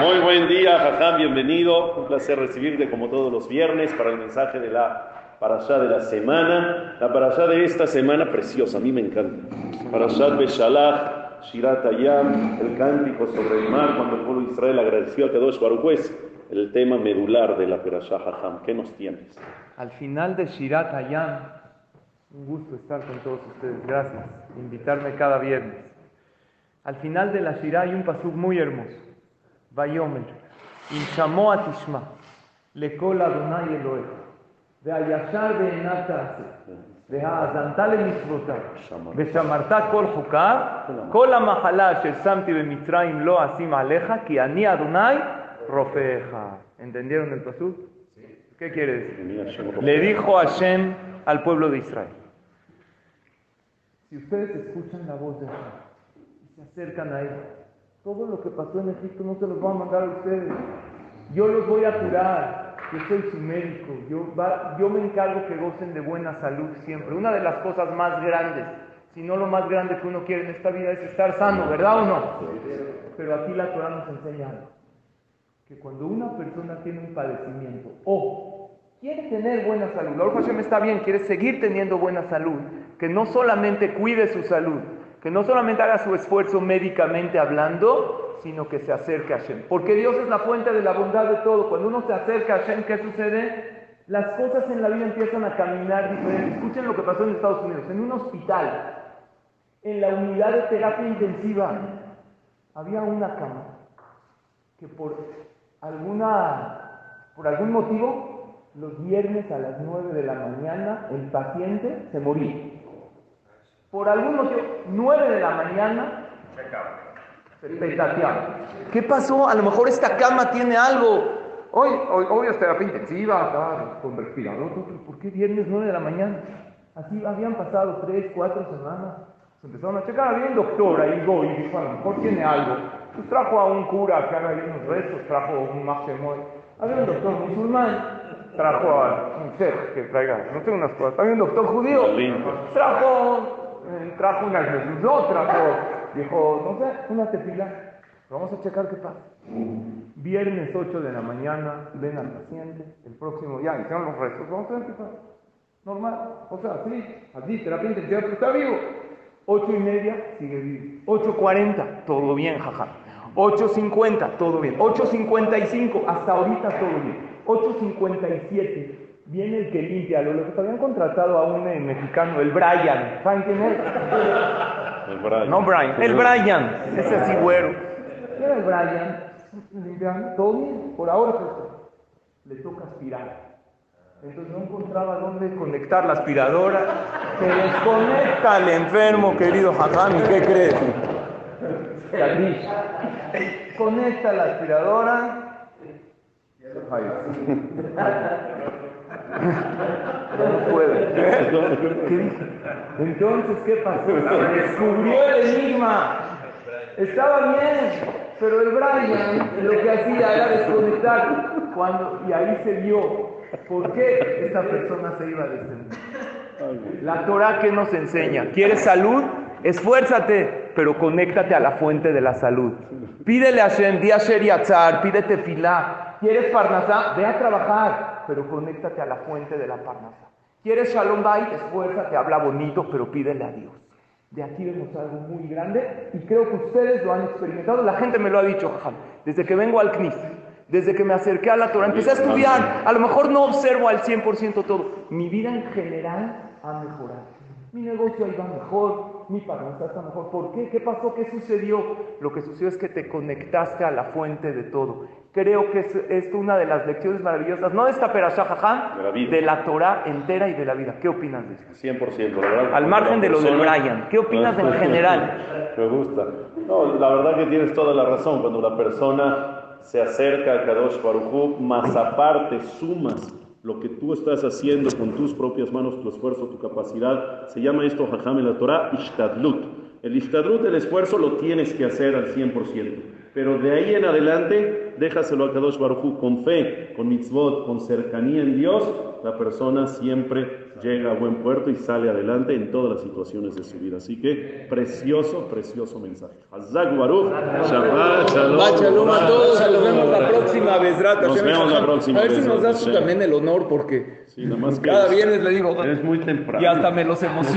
Muy buen día, Jajam, bienvenido. Un placer recibirte como todos los viernes para el mensaje de la parashá de la semana. La parashá de esta semana preciosa, a mí me encanta. Parashat Beshalach, Shirat Ayam, el cántico sobre el mar, cuando el pueblo de Israel agradeció a Kadosh Baruch el tema medular de la parashá Jajam. ¿Qué nos tienes? Al final de Shirat Ayam, un gusto estar con todos ustedes. Gracias. Invitarme cada viernes. Al final de la Shirah hay un pasuk muy hermoso. Vayomer. Inshamó a Tishma. Lekol Adonai Elohim. והישר בעיניו תעשה, והאזנת למצוותיו, ושמרת כל חוקיו, כל המחלה אשר שמתי במצרים לא אשים עליך, כי אני אדוני רופאיך. ¿Entendieron el pasuk? ¿Qué quiere decir? Le dijo Hashem al pueblo de Israel. Si ustedes escuchan la voz de Hashem y se acercan a él, todo lo que pasó en Egipto no se los va a mandar a ustedes. Yo los voy a curar. Yo soy su médico. Yo, yo me encargo que gocen de buena salud siempre. Una de las cosas más grandes, si no lo más grande que uno quiere en esta vida es estar sano, ¿verdad o no? Pero aquí la Torah nos enseña que cuando una persona tiene un padecimiento o quiere tener buena salud, la Hashem está bien, quiere seguir teniendo buena salud, que no solamente cuide su salud, que no solamente haga su esfuerzo médicamente hablando, sino que se acerque a Hashem. Porque Dios es la fuente de la bondad de todo. Cuando uno se acerca a Hashem, ¿qué sucede? Las cosas en la vida empiezan a caminar diferente. Escuchen lo que pasó en Estados Unidos. En un hospital, en la unidad de terapia intensiva, había una cama que por alguna, por algún motivo, los viernes a las 9 de la mañana, el paciente se moría. Por algún motivo, 9 de la mañana. ¿Qué pasó? A lo mejor esta cama tiene algo. Hoy, hoy, hoy es terapia intensiva, con respirador. ¿Por qué viernes 9 de la mañana? Así habían pasado 3, 4 semanas. Se empezaron a checar. Había un doctor ahí, y dijo, a lo mejor tiene algo. Pues trajo a un cura que haga ahí unos restos, trajo un maximoy. Había un doctor musulmán, trajo a un ser que traiga, no sé, unas cosas. Había un doctor judío, trajo, trajo una no, trajo, dijo, no sé, una tefila. Vamos a checar qué pasa. Viernes 8 de la mañana, ven al paciente, el próximo, ya, hicieron los restos, vamos a ver qué pasa. Normal, o sea, así, así, terapia intensiva, pero está vivo. Ocho y media, sigue vivo. 8.40, todo bien, jaja. 8.50, todo bien. 8.55, hasta ahorita todo bien. 8.57, viene el que limpia. Los que habían contratado a un eh, mexicano, el Brian. ¿Saben quién es? El Brian. No Brian, el Brian. Ese así güero. ¿Quién era el Brian? Limpian, todo bien. Por ahora, pues, le toca aspirar. Entonces no encontraba dónde conectar la aspiradora. Se desconecta al enfermo, querido Hakami. ¿Qué crees? Conecta la aspiradora. No puede. Entonces, ¿qué pasó? Descubrió el enigma. Estaba bien, pero el Brian lo que hacía era desconectar. Cuando, y ahí se vio por qué esta persona se iba a descender. La Torah que nos enseña, ¿quieres salud? Esfuérzate, pero conéctate a la fuente de la salud. Pídele a Shem, di a Yatzar, pídete filá. ¿Quieres parnasá? Ve a trabajar, pero conéctate a la fuente de la parnasá. ¿Quieres shalom bay? Esfuérzate, habla bonito, pero pídele a Dios. De aquí vemos algo muy grande y creo que ustedes lo han experimentado. La gente me lo ha dicho, desde que vengo al CNIS, desde que me acerqué a la Torah, empecé a estudiar. A lo mejor no observo al 100% todo. Mi vida en general ha mejorado. Mi negocio iba mejor, mi parnasá está mejor. ¿Por qué? ¿Qué pasó? ¿Qué sucedió? Lo que sucedió es que te conectaste a la fuente de todo. Creo que es, es una de las lecciones maravillosas, no de esta perashá de, de la Torah entera y de la vida. ¿Qué opinas de eso? 100%, la verdad. Al margen de lo de Brian, ¿qué opinas en general? Me gusta. No, la verdad que tienes toda la razón. Cuando la persona se acerca a Kadosh Baruj más aparte sumas lo que tú estás haciendo con tus propias manos, tu esfuerzo, tu capacidad, se llama esto, Jajam en la Torah, Ishtadlut. El Ishtadlut, el esfuerzo, lo tienes que hacer al 100%. Pero de ahí en adelante, déjaselo a Kadosh Baruj con fe, con mitzvot, con cercanía en Dios, la persona siempre llega a buen puerto y sale adelante en todas las situaciones de su vida. Así que precioso, precioso mensaje. Hazak Baruch, Shabbat, Shalom. Shalom a todos, nos vemos la próxima vez. Nos vemos la próxima A ver si nos das también el honor, porque Sí, nada más que cada es- viernes le digo, es muy temprano. y hasta me los emociono.